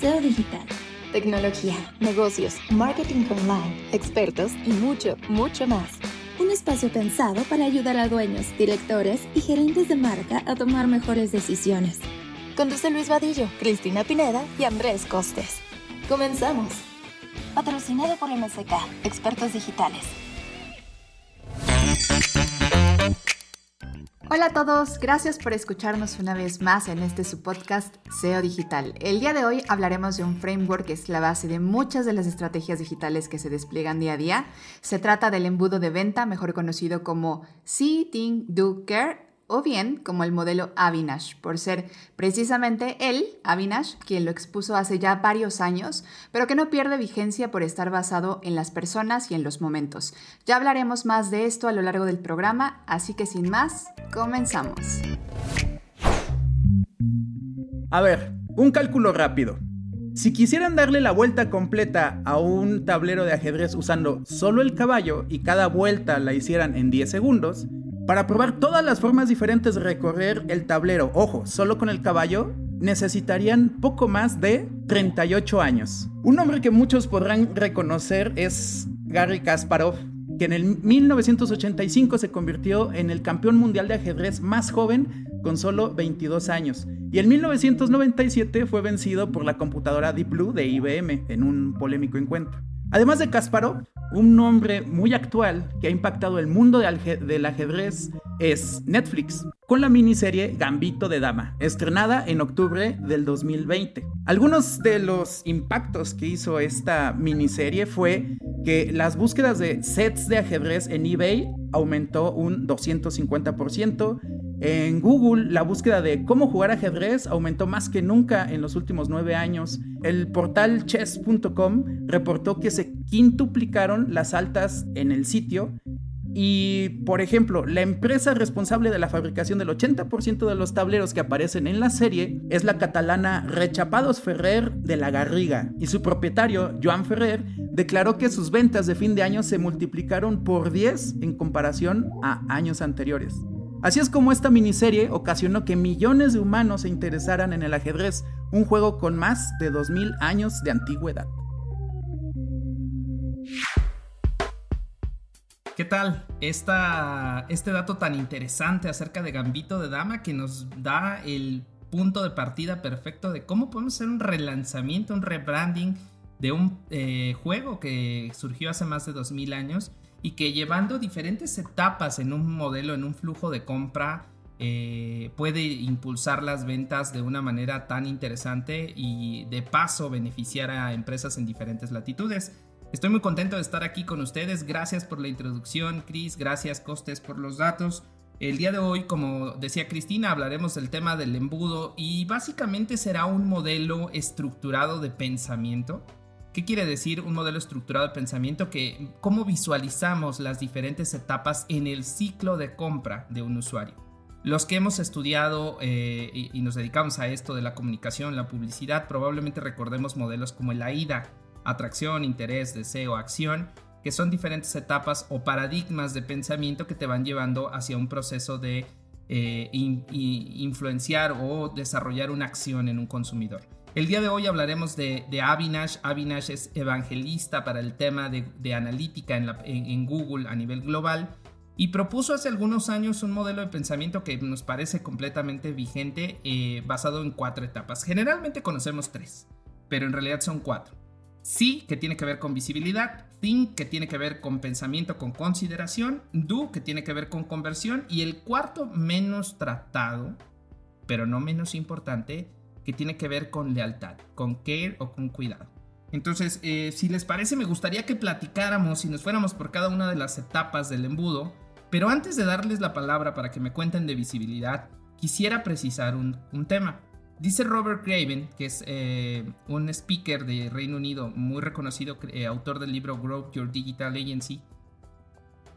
SEO digital. Tecnología, negocios, marketing online, expertos y mucho, mucho más. Un espacio pensado para ayudar a dueños, directores y gerentes de marca a tomar mejores decisiones. Conduce Luis Vadillo, Cristina Pineda y Andrés Costes. Comenzamos. Patrocinado por MSK, expertos digitales. Hola a todos, gracias por escucharnos una vez más en este su podcast SEO Digital. El día de hoy hablaremos de un framework que es la base de muchas de las estrategias digitales que se despliegan día a día. Se trata del embudo de venta, mejor conocido como See, Think, Do, Care o bien como el modelo Avinash, por ser precisamente él, Avinash, quien lo expuso hace ya varios años, pero que no pierde vigencia por estar basado en las personas y en los momentos. Ya hablaremos más de esto a lo largo del programa, así que sin más, comenzamos. A ver, un cálculo rápido. Si quisieran darle la vuelta completa a un tablero de ajedrez usando solo el caballo y cada vuelta la hicieran en 10 segundos, para probar todas las formas diferentes de recorrer el tablero, ojo, solo con el caballo, necesitarían poco más de 38 años. Un nombre que muchos podrán reconocer es Gary Kasparov, que en el 1985 se convirtió en el campeón mundial de ajedrez más joven con solo 22 años. Y en 1997 fue vencido por la computadora Deep Blue de IBM en un polémico encuentro. Además de Kasparov, un nombre muy actual que ha impactado el mundo del ajedrez es Netflix, con la miniserie Gambito de Dama, estrenada en octubre del 2020. Algunos de los impactos que hizo esta miniserie fue que las búsquedas de sets de ajedrez en eBay aumentó un 250%, en Google, la búsqueda de cómo jugar ajedrez aumentó más que nunca en los últimos nueve años. El portal chess.com reportó que se quintuplicaron las altas en el sitio. Y, por ejemplo, la empresa responsable de la fabricación del 80% de los tableros que aparecen en la serie es la catalana Rechapados Ferrer de la Garriga. Y su propietario, Joan Ferrer, declaró que sus ventas de fin de año se multiplicaron por 10 en comparación a años anteriores. Así es como esta miniserie ocasionó que millones de humanos se interesaran en el ajedrez, un juego con más de 2000 años de antigüedad. ¿Qué tal? este dato tan interesante acerca de Gambito de Dama que nos da el punto de partida perfecto de cómo podemos hacer un relanzamiento, un rebranding de un eh, juego que surgió hace más de 2000 años y que llevando diferentes etapas en un modelo, en un flujo de compra, eh, puede impulsar las ventas de una manera tan interesante y de paso beneficiar a empresas en diferentes latitudes. Estoy muy contento de estar aquí con ustedes. Gracias por la introducción, Chris. Gracias, Costes, por los datos. El día de hoy, como decía Cristina, hablaremos del tema del embudo y básicamente será un modelo estructurado de pensamiento ¿Qué quiere decir un modelo estructurado de pensamiento? Que cómo visualizamos las diferentes etapas en el ciclo de compra de un usuario. Los que hemos estudiado eh, y, nos dedicamos a esto de la comunicación, la publicidad, probablemente recordemos modelos como el AIDA, atracción, interés, deseo, acción, que son diferentes etapas o paradigmas de pensamiento que te van llevando hacia un proceso de eh, influenciar o desarrollar una acción en un consumidor. El día de hoy hablaremos de, Avinash. Avinash es evangelista para el tema de, analítica en, Google a nivel global y propuso hace algunos años un modelo de pensamiento que nos parece completamente vigente eh, basado en cuatro etapas. Generalmente conocemos tres, pero en realidad son cuatro. Sí, que tiene que ver con visibilidad, Think, que tiene que ver con pensamiento, con consideración, Do, que tiene que ver con conversión, y el cuarto menos tratado, pero no menos importante, que tiene que ver con lealtad, con care o con cuidado. Entonces, eh, si les parece, me gustaría que platicáramos y nos fuéramos por cada una de las etapas del embudo, pero antes de darles la palabra para que me cuenten de visibilidad, quisiera precisar un, tema. Dice Robert Craven, que es eh, un speaker de Reino Unido muy reconocido, eh, autor del libro Grow Your Digital Agency,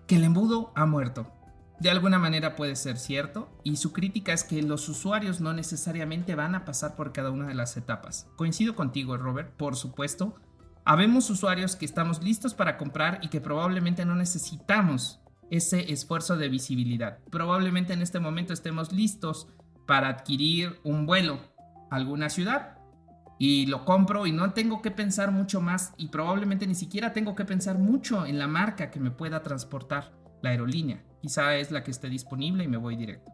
que el embudo ha muerto de alguna manera puede ser cierto, y su crítica es que los usuarios no necesariamente van a pasar por cada una de las etapas. Coincido contigo, Robert, por supuesto. Habemos usuarios que estamos listos para comprar y que probablemente no necesitamos ese esfuerzo de visibilidad. Probablemente en este momento estemos listos para adquirir un vuelo a alguna ciudad y lo compro y no tengo que pensar mucho más y probablemente ni siquiera tengo que pensar mucho en la marca que me pueda transportar la aerolínea. Quizá es la que esté disponible y me voy directo.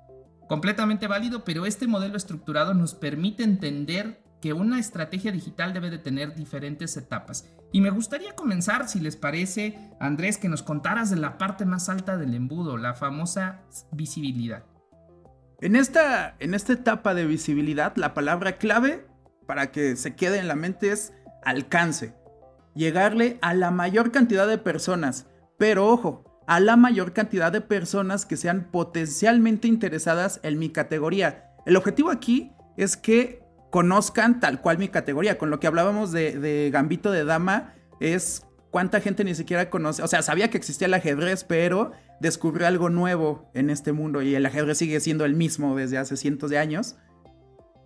Completamente válido, pero este modelo estructurado nos permite entender que una estrategia digital debe de tener diferentes etapas. Y me gustaría comenzar, si les parece, Andrés, que nos contaras de la parte más alta del embudo, la famosa visibilidad. En esta, en esta etapa de visibilidad, la palabra clave para que se quede en la mente es alcance. Llegarle a la mayor cantidad de personas. Pero ojo, a la mayor cantidad de personas que sean potencialmente interesadas en mi categoría. El objetivo aquí es que conozcan tal cual mi categoría. Con lo que hablábamos de, Gambito de Dama, es cuánta gente ni siquiera conoce. O sea, sabía que existía el ajedrez, pero descubrió algo nuevo en este mundo y el ajedrez sigue siendo el mismo desde hace cientos de años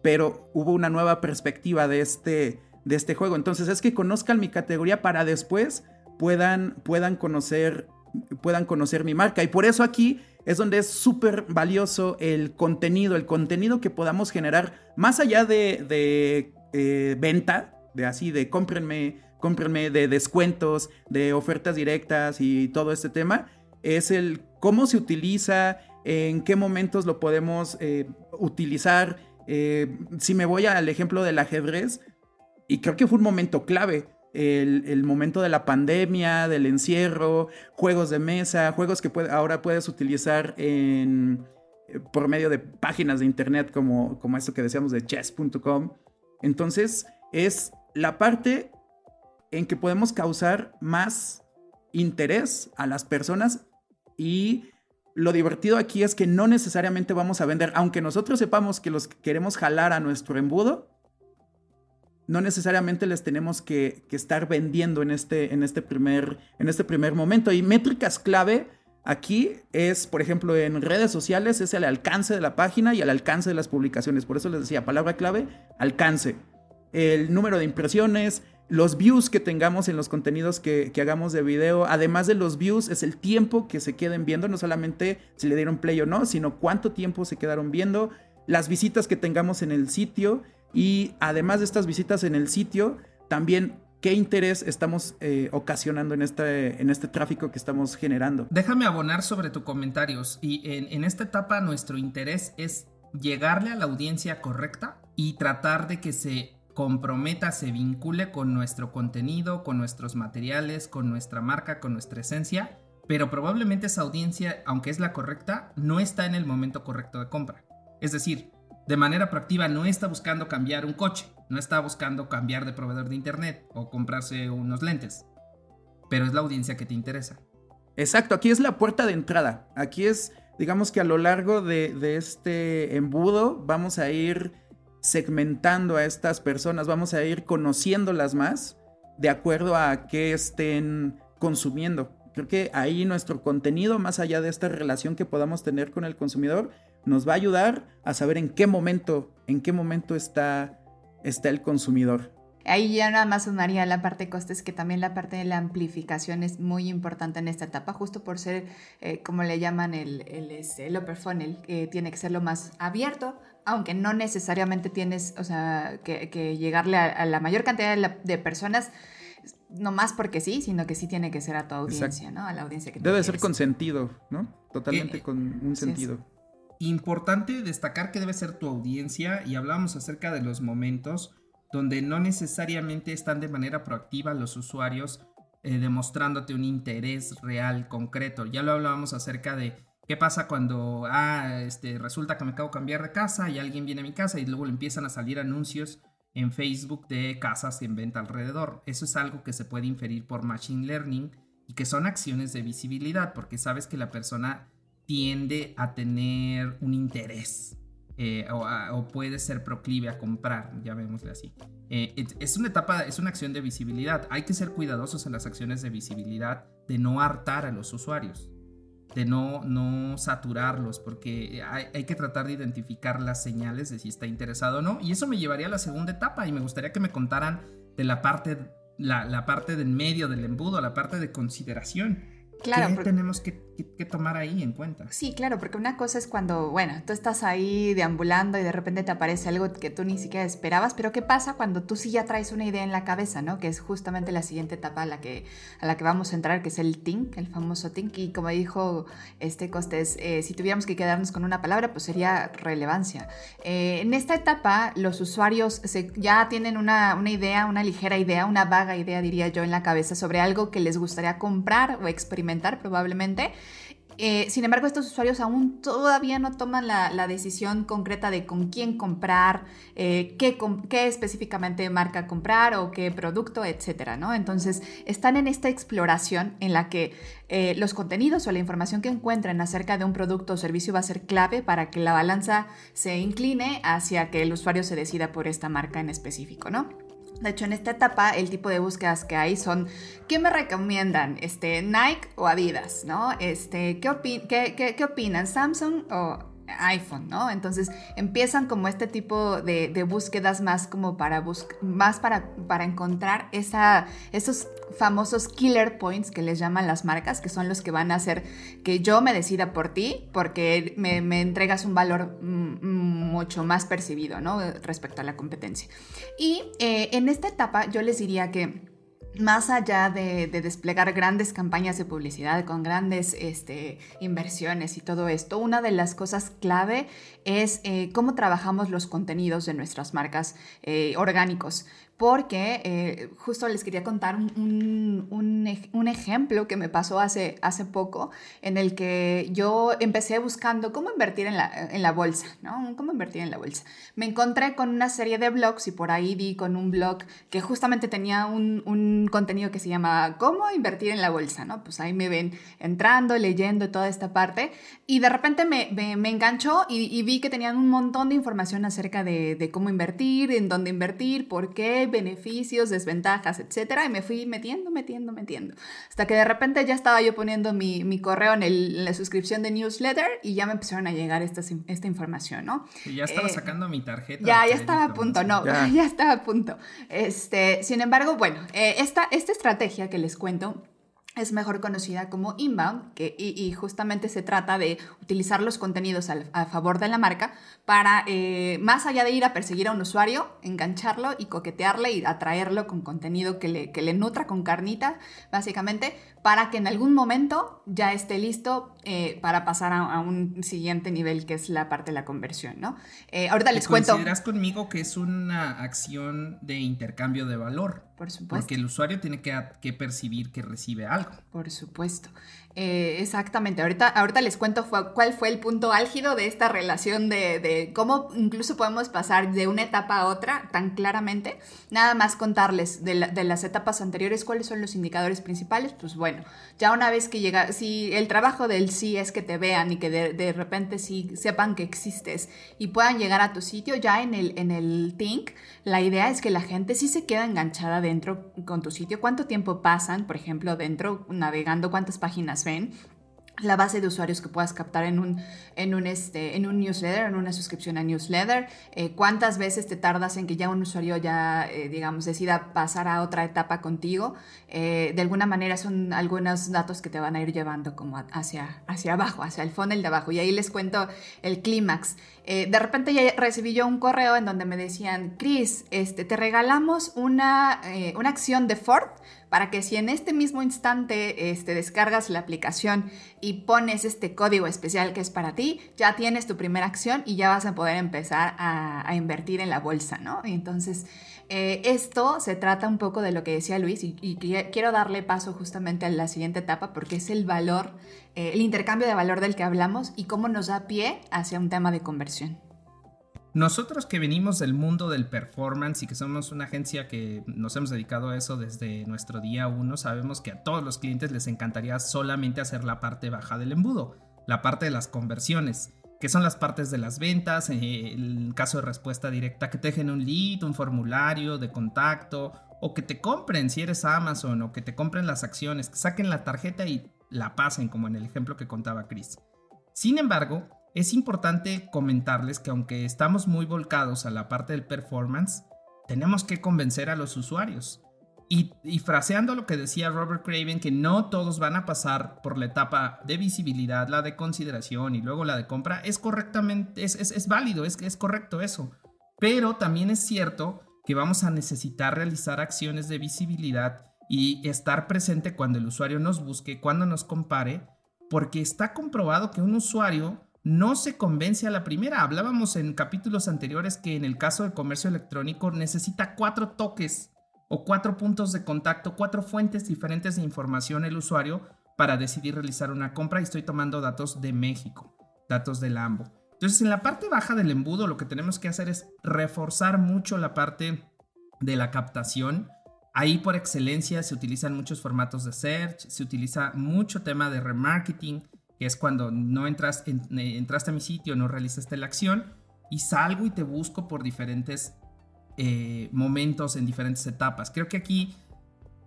pero hubo una nueva perspectiva de este, de este juego. Entonces es que conozcan mi categoría para después puedan, puedan, conocer, puedan conocer mi marca. Y por eso aquí es donde es súper valioso el contenido, el contenido que podamos generar más allá de, de eh, venta, de así, de cómprenme, cómprenme, de descuentos, de ofertas directas y todo este tema, es el cómo se utiliza, en qué momentos lo podemos eh, utilizar, eh, si me voy al ejemplo del ajedrez, y creo que fue un momento clave, el, momento de la pandemia, del encierro, juegos de mesa, juegos que ahora puedes utilizar eh, por medio de páginas de internet como, como esto que decíamos de chess.com. Entonces es la parte en que podemos causar más interés a las personas y lo divertido aquí es que no necesariamente vamos a vender, aunque nosotros sepamos que los queremos jalar a nuestro embudo, no necesariamente les tenemos que, estar vendiendo en este, este en este primer momento. Y métricas clave aquí es, por ejemplo, en redes sociales, es el alcance de la página y el alcance de las publicaciones. Por eso les decía, palabra clave, alcance. El número de impresiones, los views que tengamos en los contenidos que, hagamos de video, además de los views, es el tiempo que se queden viendo, no solamente si le dieron play o no, sino cuánto tiempo se quedaron viendo, las visitas que tengamos en el sitio y además de estas visitas en el sitio, también qué interés estamos eh, ocasionando en este, en este tráfico que estamos generando. Déjame abonar sobre tus comentarios y en, en esta etapa nuestro interés es llegarle a la audiencia correcta y tratar de que se comprometa, se vincule con nuestro contenido, con nuestros materiales, con nuestra marca, con nuestra esencia, pero probablemente esa audiencia, aunque es la correcta, no está en el momento correcto de compra. Es decir, de manera proactiva no está buscando cambiar un coche, no está buscando cambiar de proveedor de internet o comprarse unos lentes, pero es la audiencia que te interesa. Exacto, aquí es la puerta de entrada, aquí es, digamos que a lo largo de, de este embudo vamos a ir segmentando a estas personas, vamos a ir conociéndolas más de acuerdo a qué estén consumiendo. Creo que ahí nuestro contenido, más allá de esta relación que podamos tener con el consumidor, nos va a ayudar a saber en qué momento, en qué momento está, está el consumidor. Ahí ya nada más sumaría la parte de costes, que también la parte de la amplificación es muy importante en esta etapa, justo por ser, eh, como le llaman, el, el, este, el upper funnel, que tiene que ser lo más abierto, aunque no necesariamente tienes, o sea, que, llegarle a, la mayor cantidad de, personas, no más porque sí, sino que sí tiene que ser a tu audiencia, ¿no? A la audiencia que Debe ser con sentido, ¿no? Totalmente con un sentido. Importante destacar que debe ser tu audiencia y hablamos acerca de los momentos donde no necesariamente están de manera proactiva los usuarios eh, demostrándote un interés real, concreto. Ya lo hablábamos acerca de ¿Qué pasa cuando, ah, este, resulta que me acabo de cambiar de casa y alguien viene a mi casa y luego le empiezan a salir anuncios en Facebook de casas en venta alrededor? Eso es algo que se puede inferir por Machine Learning y que son acciones de visibilidad porque sabes que la persona tiende a tener un interés eh, o, puede ser proclive a comprar, llamémosle así. Eh, es una etapa, es una acción de visibilidad. Hay que ser cuidadosos en las acciones de visibilidad de no hartar a los usuarios de no, no saturarlos, porque hay, que tratar de identificar las señales de si está interesado o no. Y eso me llevaría a la segunda etapa y me gustaría que me contaran de la parte, la, parte del medio del embudo, la parte de consideración. Claro. ¿Qué tenemos que, que, tomar ahí en cuenta. Sí, claro, porque una cosa es cuando, bueno, tú estás ahí deambulando y de repente te aparece algo que tú ni siquiera esperabas, pero ¿qué pasa cuando tú sí ya traes una idea en la cabeza, ¿no? Que es justamente la siguiente etapa a la que, a la que vamos a entrar, que es el think, el famoso think, y como dijo este Costes, eh, si tuviéramos que quedarnos con una palabra, pues sería relevancia. Eh, en esta etapa, los usuarios ya tienen una, una idea, una ligera idea, una vaga idea, diría yo, en la cabeza sobre algo que les gustaría comprar o experimentar probablemente eh, sin embargo, estos usuarios aún todavía no toman la, decisión concreta de con quién comprar, eh, qué, específicamente marca comprar o qué producto, etcétera, ¿no? Entonces, están en esta exploración en la que eh, los contenidos o la información que encuentren acerca de un producto o servicio va a ser clave para que la balanza se incline hacia que el usuario se decida por esta marca en específico, ¿no? De hecho, en esta etapa, el tipo de búsquedas que hay son, ¿qué me recomiendan? Este, Nike o Adidas, ¿no? Este, ¿qué, qué, qué opinan? ¿Samsung o iPhone, ¿no? Entonces empiezan como este tipo de, búsquedas más como para más para, para encontrar esa, esos famosos killer points que les llaman las marcas, que son los que van a hacer que yo me decida por ti, porque me, entregas un valor mm, mucho más percibido, ¿no? Respecto a la competencia. Y eh, en esta etapa yo les diría que más allá de, desplegar grandes campañas de publicidad con grandes este, inversiones y todo esto, una de las cosas clave es eh, cómo trabajamos los contenidos de nuestras marcas eh, orgánicos porque eh, justo les quería contar un, un, ejemplo que me pasó hace, hace poco, en el que yo empecé buscando cómo invertir en la, en la bolsa, ¿no? ¿Cómo invertir en la bolsa? Me encontré con una serie de blogs y por ahí di con un blog que justamente tenía un, contenido que se llama ¿Cómo invertir en la bolsa? ¿no? Pues ahí me ven entrando, leyendo toda esta parte y de repente me, me, enganchó y, vi que tenían un montón de información acerca de, de cómo invertir, en dónde invertir, por qué, beneficios, desventajas, etcétera, y me fui metiendo, metiendo, metiendo. Hasta que de repente ya estaba yo poniendo mi, mi correo en, el, la suscripción de newsletter y ya me empezaron a llegar esta, esta información, ¿no? Y ya estaba eh, sacando mi tarjeta. Ya, ya estaba a punto, no, ya. estaba a punto. Este, sin embargo, bueno, eh, esta, esta estrategia que les cuento es mejor conocida como inbound, que, y, justamente se trata de utilizar los contenidos a favor de la marca para, eh, más allá de ir a perseguir a un usuario, engancharlo y coquetearle y atraerlo con contenido que le, que le nutra con carnita, básicamente, para que en algún momento ya esté listo eh, para pasar a, un siguiente nivel, que es la parte de la conversión, ¿no? Eh, ahorita les cuento... ¿Consideras conmigo que es una acción de intercambio de valor? Por supuesto. Porque el usuario tiene que, que percibir que recibe algo. Por supuesto. Eh, exactamente, ahorita, ahorita les cuento cuál fue el punto álgido de esta relación de, cómo incluso podemos pasar de una etapa a otra tan claramente. Nada más contarles de, las etapas anteriores cuáles son los indicadores principales. Pues bueno, ya una vez que llega, si el trabajo del sí es que te vean y que de, repente sí sepan que existes y puedan llegar a tu sitio, ya en el, en el Think, la idea es que la gente sí se queda enganchada dentro con tu sitio. ¿Cuánto tiempo pasan, por ejemplo, dentro navegando? ¿Cuántas páginas ven, la base de usuarios que puedas captar en un, en un, este, en un newsletter, en una suscripción a newsletter, eh, cuántas veces te tardas en que ya un usuario ya, eh, digamos, decida pasar a otra etapa contigo. Eh, de alguna manera son algunos datos que te van a ir llevando como hacia, hacia abajo, hacia el funnel de abajo. Y ahí les cuento el clímax. De repente ya recibí yo un correo en donde me decían, Chris, este, te regalamos una, una acción de Ford para que si en este mismo instante este, descargas la aplicación y pones este código especial que es para ti, ya tienes tu primera acción y ya vas a poder empezar a, invertir en la bolsa, ¿no? entonces, eh, esto se trata un poco de lo que decía Luis y, quiero darle paso justamente a la siguiente etapa porque es el valor, eh, el intercambio de valor del que hablamos y cómo nos da pie hacia un tema de conversión. Nosotros que venimos del mundo del performance y que somos una agencia que nos hemos dedicado a eso desde nuestro día uno, sabemos que a todos los clientes les encantaría solamente hacer la parte baja del embudo, la parte de las conversiones, que son las partes de las ventas, eh, el caso de respuesta directa, que te un lead, un formulario de contacto, o que te compren si eres Amazon, o que te compren las acciones, que saquen la tarjeta y la pasen, como en el ejemplo que contaba Chris. Sin embargo, es importante comentarles que aunque estamos muy volcados a la parte del performance, tenemos que convencer a los usuarios. Y, fraseando lo que decía Robert Craven, que no todos van a pasar por la etapa de visibilidad, la de consideración y luego la de compra, es correctamente, es, es, válido, es, es correcto eso. Pero también es cierto que vamos a necesitar realizar acciones de visibilidad y estar presente cuando el usuario nos busque, cuando nos compare, porque está comprobado que un usuario no se convence a la primera. Hablábamos en capítulos anteriores que en el caso del comercio electrónico necesita cuatro toques o cuatro puntos de contacto, cuatro fuentes diferentes de información el usuario para decidir realizar una compra y estoy tomando datos de México, datos del AMBO. Entonces, en la parte baja del embudo lo que tenemos que hacer es reforzar mucho la parte de la captación. Ahí por excelencia se utilizan muchos formatos de search, se utiliza mucho tema de remarketing, que es cuando no entras, en, eh, entraste a mi sitio, no realizaste la acción y salgo y te busco por diferentes eh, momentos, en diferentes etapas. Creo que aquí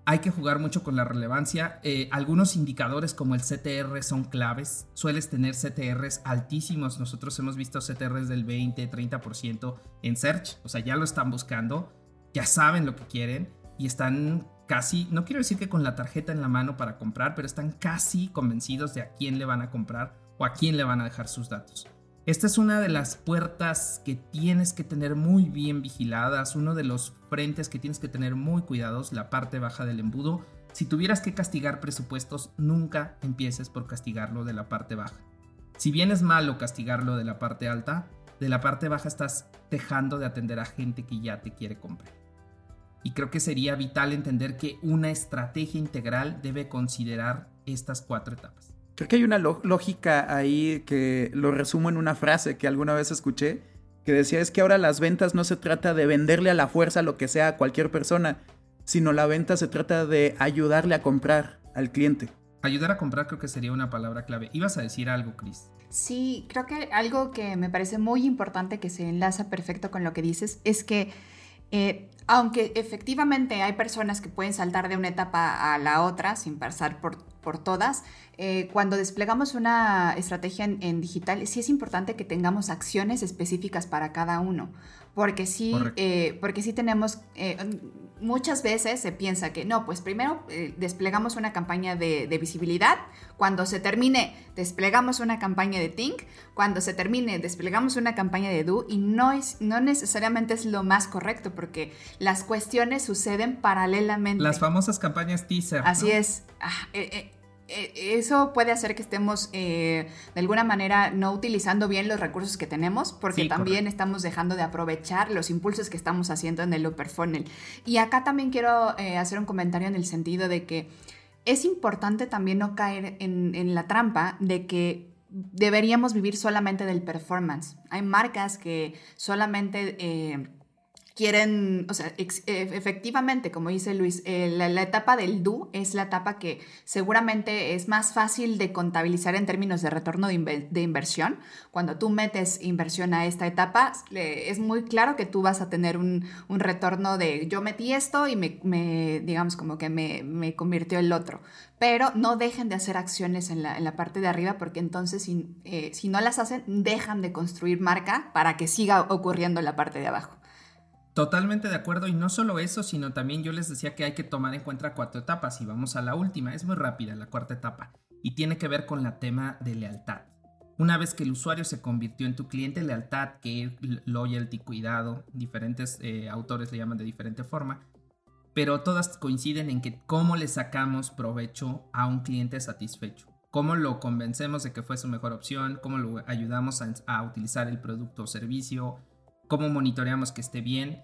hay que jugar mucho con la relevancia. Eh, algunos indicadores como el CTR son claves. Sueles tener CTRs altísimos. Nosotros hemos visto CTRs del 20, 30% en search. O sea, ya lo están buscando, ya saben lo que quieren y están casi, no quiero decir que con la tarjeta en la mano para comprar, pero están casi convencidos de a quién le van a comprar o a quién le van a dejar sus datos. Esta es una de las puertas que tienes que tener muy bien vigiladas, uno de los frentes que tienes que tener muy cuidados, la parte baja del embudo. Si tuvieras que castigar presupuestos, nunca empieces por castigarlo de la parte baja. Si bien es malo castigarlo de la parte alta, de la parte baja estás dejando de atender a gente que ya te quiere comprar. Y creo que sería vital entender que una estrategia integral debe considerar estas cuatro etapas. Creo que hay una lógica ahí que lo resumo en una frase que alguna vez escuché, que decía es que ahora las ventas no se trata de venderle a la fuerza lo que sea a cualquier persona, sino la venta se trata de ayudarle a comprar al cliente. Ayudar a comprar creo que sería una palabra clave. ¿Ibas a decir algo, Chris? Sí, creo que algo que me parece muy importante que se enlaza perfecto con lo que dices es que eh, aunque efectivamente hay personas que pueden saltar de una etapa a la otra sin pasar por, por todas, eh, cuando desplegamos una estrategia en, digital, sí es importante que tengamos acciones específicas para cada uno, porque sí, eh, porque sí tenemos, eh, muchas veces se piensa que no, pues primero desplegamos una campaña de, visibilidad, cuando se termine desplegamos una campaña de Think, cuando se termine desplegamos una campaña de Do y no, es, no necesariamente es lo más correcto porque las cuestiones suceden paralelamente. Las famosas campañas teaser. Así es. Ah, eh, eso puede hacer que estemos eh, de alguna manera no utilizando bien los recursos que tenemos, porque también estamos dejando de aprovechar los impulsos que estamos haciendo en el upper funnel. Y acá también quiero eh, hacer un comentario en el sentido de que es importante también no caer en, en la trampa de que deberíamos vivir solamente del performance. Hay marcas que solamente quieren, o sea, efectivamente, como dice Luis, eh, la, etapa del do es la etapa que seguramente es más fácil de contabilizar en términos de retorno de, inversión. Cuando tú metes inversión a esta etapa, es muy claro que tú vas a tener un, retorno de yo metí esto y me, digamos, como que me, convirtió el otro. Pero no dejen de hacer acciones en la, parte de arriba porque entonces si, eh, si no las hacen, dejan de construir marca para que siga ocurriendo la parte de abajo. Totalmente de acuerdo y no solo eso, sino también yo les decía que hay que tomar en cuenta cuatro etapas y vamos a la última, es muy rápida la cuarta etapa y tiene que ver con la tema de lealtad. Una vez que el usuario se convirtió en tu cliente, lealtad, que loyalty, cuidado, diferentes eh, autores le llaman de diferente forma, pero todas coinciden en que cómo le sacamos provecho a un cliente satisfecho, cómo lo convencemos de que fue su mejor opción, cómo lo ayudamos a utilizar el producto o servicio, cómo monitoreamos que esté bien.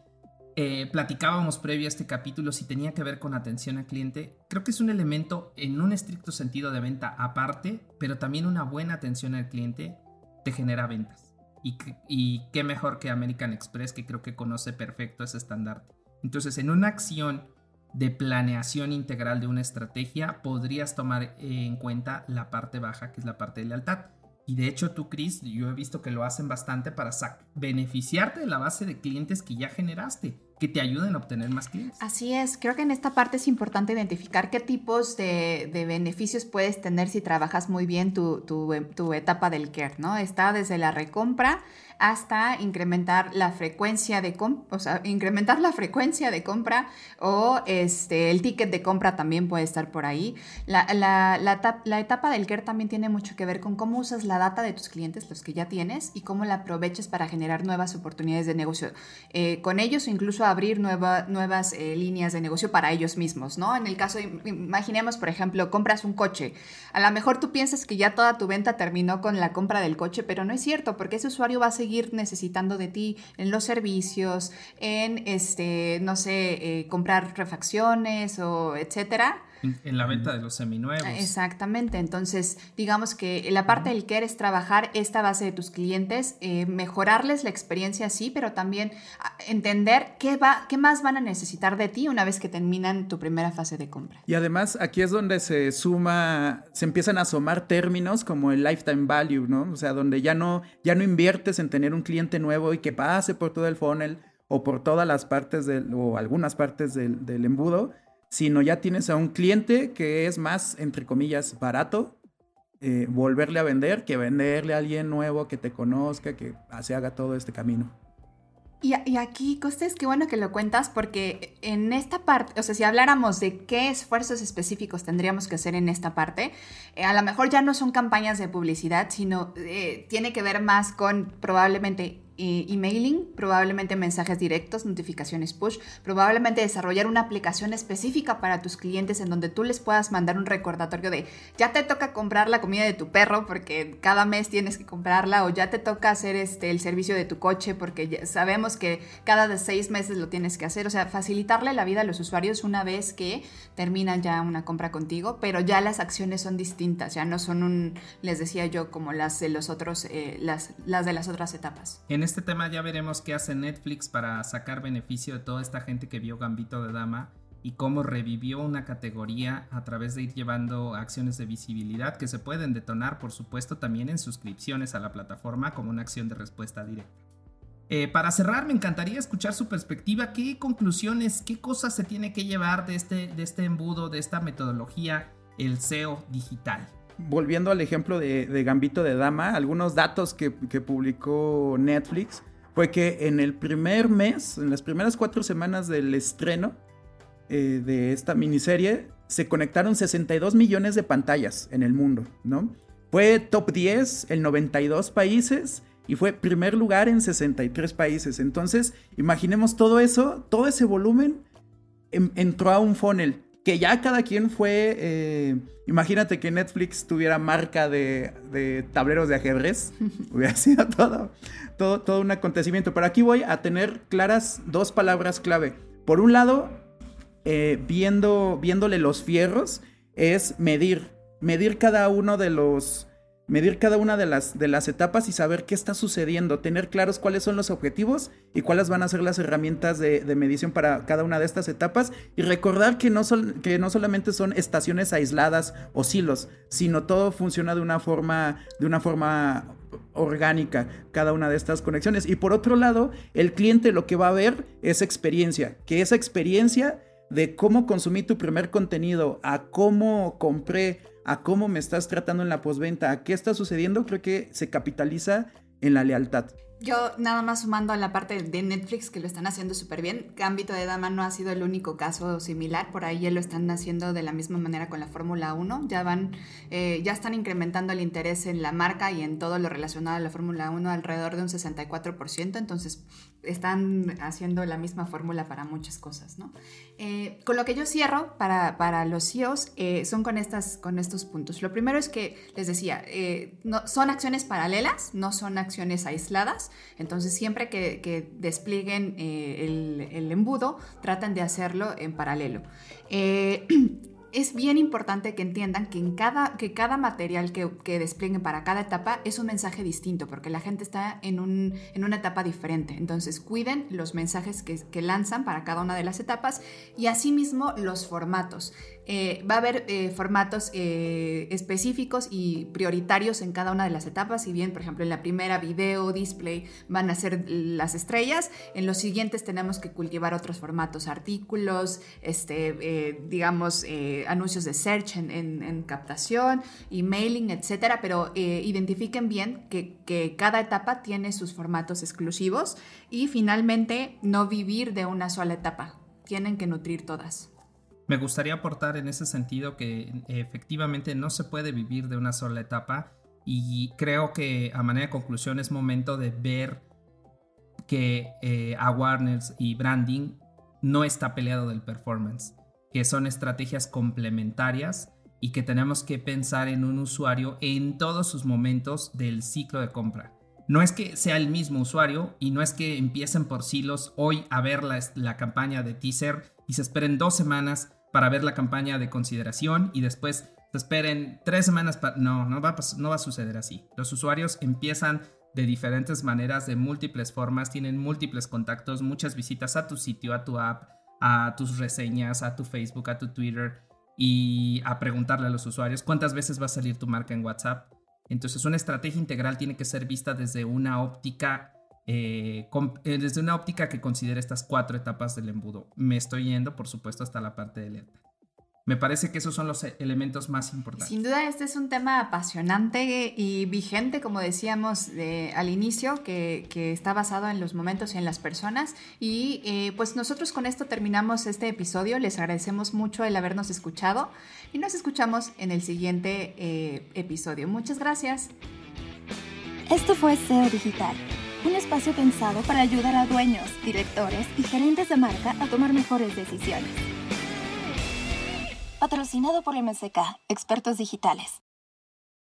Eh, platicábamos previo a este capítulo si tenía que ver con atención al cliente. Creo que es un elemento en un estricto sentido de venta aparte, pero también una buena atención al cliente te genera ventas. Y, y qué mejor que American Express, que creo que conoce perfecto ese estandarte. Entonces, en una acción de planeación integral de una estrategia, podrías tomar en cuenta la parte baja, que es la parte de lealtad. Y de hecho tú, Chris, yo he visto que lo hacen bastante para beneficiarte de la base de clientes que ya generaste, que te ayuden a obtener más clientes. Así es, creo que en esta parte es importante identificar qué tipos de, beneficios puedes tener si trabajas muy bien tu, tu, tu etapa del care, ¿no? Está desde la recompra hasta incrementar la frecuencia de o sea, incrementar la frecuencia de compra o este, el ticket de compra también puede estar por ahí. La, la, la, etapa del care también tiene mucho que ver con cómo usas la data de tus clientes, los que ya tienes, y cómo la aproveches para generar nuevas oportunidades de negocio eh, con ellos o incluso abrir nueva, nuevas eh, líneas de negocio para ellos mismos, ¿no? En el caso, imaginemos, por ejemplo, compras un coche. A lo mejor tú piensas que ya toda tu venta terminó con la compra del coche, pero no es cierto, porque ese usuario va a seguir necesitando de ti en los servicios, en, este, no sé, eh, comprar refacciones o etcétera. En la venta de los seminuevos. Exactamente. Entonces, digamos que la parte del care es trabajar esta base de tus clientes, eh, mejorarles la experiencia, sí, pero también ah, entender qué, va, qué más van a necesitar de ti una vez que terminan tu primera fase de compra. Y además, aquí es donde se suma, se empiezan a asomar términos como el lifetime value, ¿no? O sea, donde ya no, ya no inviertes en tener un cliente nuevo y que pase por todo el funnel o por todas las partes del, o algunas partes del, del embudo, sino ya tienes a un cliente que es más, entre comillas, barato, eh, volverle a vender que venderle a alguien nuevo que te conozca, que se haga todo este camino. Y, aquí, Costes, qué bueno que lo cuentas porque en esta parte, o sea, si habláramos de qué esfuerzos específicos tendríamos que hacer en esta parte, eh, a lo mejor ya no son campañas de publicidad, sino eh, tiene que ver más con probablemente emailing, probablemente mensajes directos, notificaciones push, probablemente desarrollar una aplicación específica para tus clientes en donde tú les puedas mandar un recordatorio de ya te toca comprar la comida de tu perro porque cada mes tienes que comprarla o ya te toca hacer este, el servicio de tu coche porque sabemos que cada seis meses lo tienes que hacer. O sea, facilitarle la vida a los usuarios una vez que terminan ya una compra contigo, pero ya las acciones son distintas, ya no son un, les decía yo, como las de los otros, eh, las, las de las otras etapas. Este tema ya veremos qué hace Netflix para sacar beneficio de toda esta gente que vio Gambito de Dama y cómo revivió una categoría a través de ir llevando acciones de visibilidad que se pueden detonar, por supuesto, también en suscripciones a la plataforma como una acción de respuesta directa. Eh, para cerrar, me encantaría escuchar su perspectiva. ¿Qué conclusiones, qué cosas se tiene que llevar de este, de este embudo, de esta metodología, el SEO digital? Volviendo al ejemplo de, Gambito de Dama, algunos datos que, publicó Netflix fue que en el primer mes, en las primeras cuatro semanas del estreno eh, de esta miniserie, se conectaron 62 millones de pantallas en el mundo, ¿no? Fue top 10 en 92 países y fue primer lugar en 63 países. Entonces, imaginemos todo eso, todo ese volumen em, entró a un funnel que ya cada quien fue. Eh, imagínate que Netflix tuviera marca de, tableros de ajedrez. Hubiera sido todo, todo, todo un acontecimiento. Pero aquí voy a tener claras dos palabras clave. Por un lado, eh, viendo, viéndole los fierros, es medir. Medir cada uno de los medir cada una de las, de las etapas y saber qué está sucediendo, tener claros cuáles son los objetivos y cuáles van a ser las herramientas de, medición para cada una de estas etapas y recordar que no, que no solamente son estaciones aisladas o silos, sino todo funciona de una forma, de una forma orgánica cada una de estas conexiones. Y por otro lado, el cliente lo que va a ver es experiencia, que esa experiencia de cómo consumí tu primer contenido a cómo compré a cómo me estás tratando en la postventa, a qué está sucediendo, creo que se capitaliza en la lealtad. Yo nada más sumando a la parte de Netflix que lo están haciendo súper bien, Gambito de Dama no ha sido el único caso similar, por ahí ya lo están haciendo de la misma manera con la Fórmula 1, ya van, eh, ya están incrementando el interés en la marca y en todo lo relacionado a la Fórmula 1 alrededor de un 64%, entonces están haciendo la misma fórmula para muchas cosas, ¿no? Eh, con lo que yo cierro para, para los CEOs eh, son con, estas, con estos puntos. Lo primero es que, les decía, eh, no, son acciones paralelas, no son acciones aisladas, entonces siempre que, desplieguen el, el, embudo, tratan de hacerlo en paralelo. es bien importante que entiendan que, en cada, que cada material que, que, desplieguen para cada etapa es un mensaje distinto, porque la gente está en, un, en una etapa diferente. Entonces, cuiden los mensajes que, que, lanzan para cada una de las etapas y asimismo los formatos. Eh, va a haber eh, formatos eh, específicos y prioritarios en cada una de las etapas. Si bien, por ejemplo, en la primera video, display, van a ser las estrellas, en los siguientes tenemos que cultivar otros formatos, artículos, este, digamos, anuncios de search en, captación, emailing, etcétera. Pero identifiquen bien que, que cada etapa tiene sus formatos exclusivos y finalmente no vivir de una sola etapa. Tienen que nutrir todas. Me gustaría aportar en ese sentido que efectivamente no se puede vivir de una sola etapa y creo que a manera de conclusión es momento de ver que eh, awareness y branding no está peleado del performance, que son estrategias complementarias y que tenemos que pensar en un usuario en todos sus momentos del ciclo de compra. No es que sea el mismo usuario y no es que empiecen por silos hoy a ver la, la campaña de teaser y se esperen dos semanas para ver la campaña de consideración y después se esperen tres semanas para... No, no va, no va a suceder así. Los usuarios empiezan de diferentes maneras, de múltiples formas, tienen múltiples contactos, muchas visitas a tu sitio, a tu app, a tus reseñas, a tu Facebook, a tu Twitter y a preguntarle a los usuarios cuántas veces va a salir tu marca en WhatsApp. Entonces una estrategia integral tiene que ser vista desde una óptica eh, eh, desde una óptica que considere estas cuatro etapas del embudo. Me estoy yendo, por supuesto, hasta la parte de alerta. Me parece que esos son los elementos más importantes. Sin duda, este es un tema apasionante y vigente, como decíamos al inicio, que, está basado en los momentos y en las personas. Y eh, pues nosotros con esto terminamos este episodio. Les agradecemos mucho el habernos escuchado y nos escuchamos en el siguiente episodio. Muchas gracias. Esto fue SEO Digital un espacio pensado para ayudar a dueños, directores y gerentes de marca a tomar mejores decisiones. Patrocinado por MSK, expertos digitales.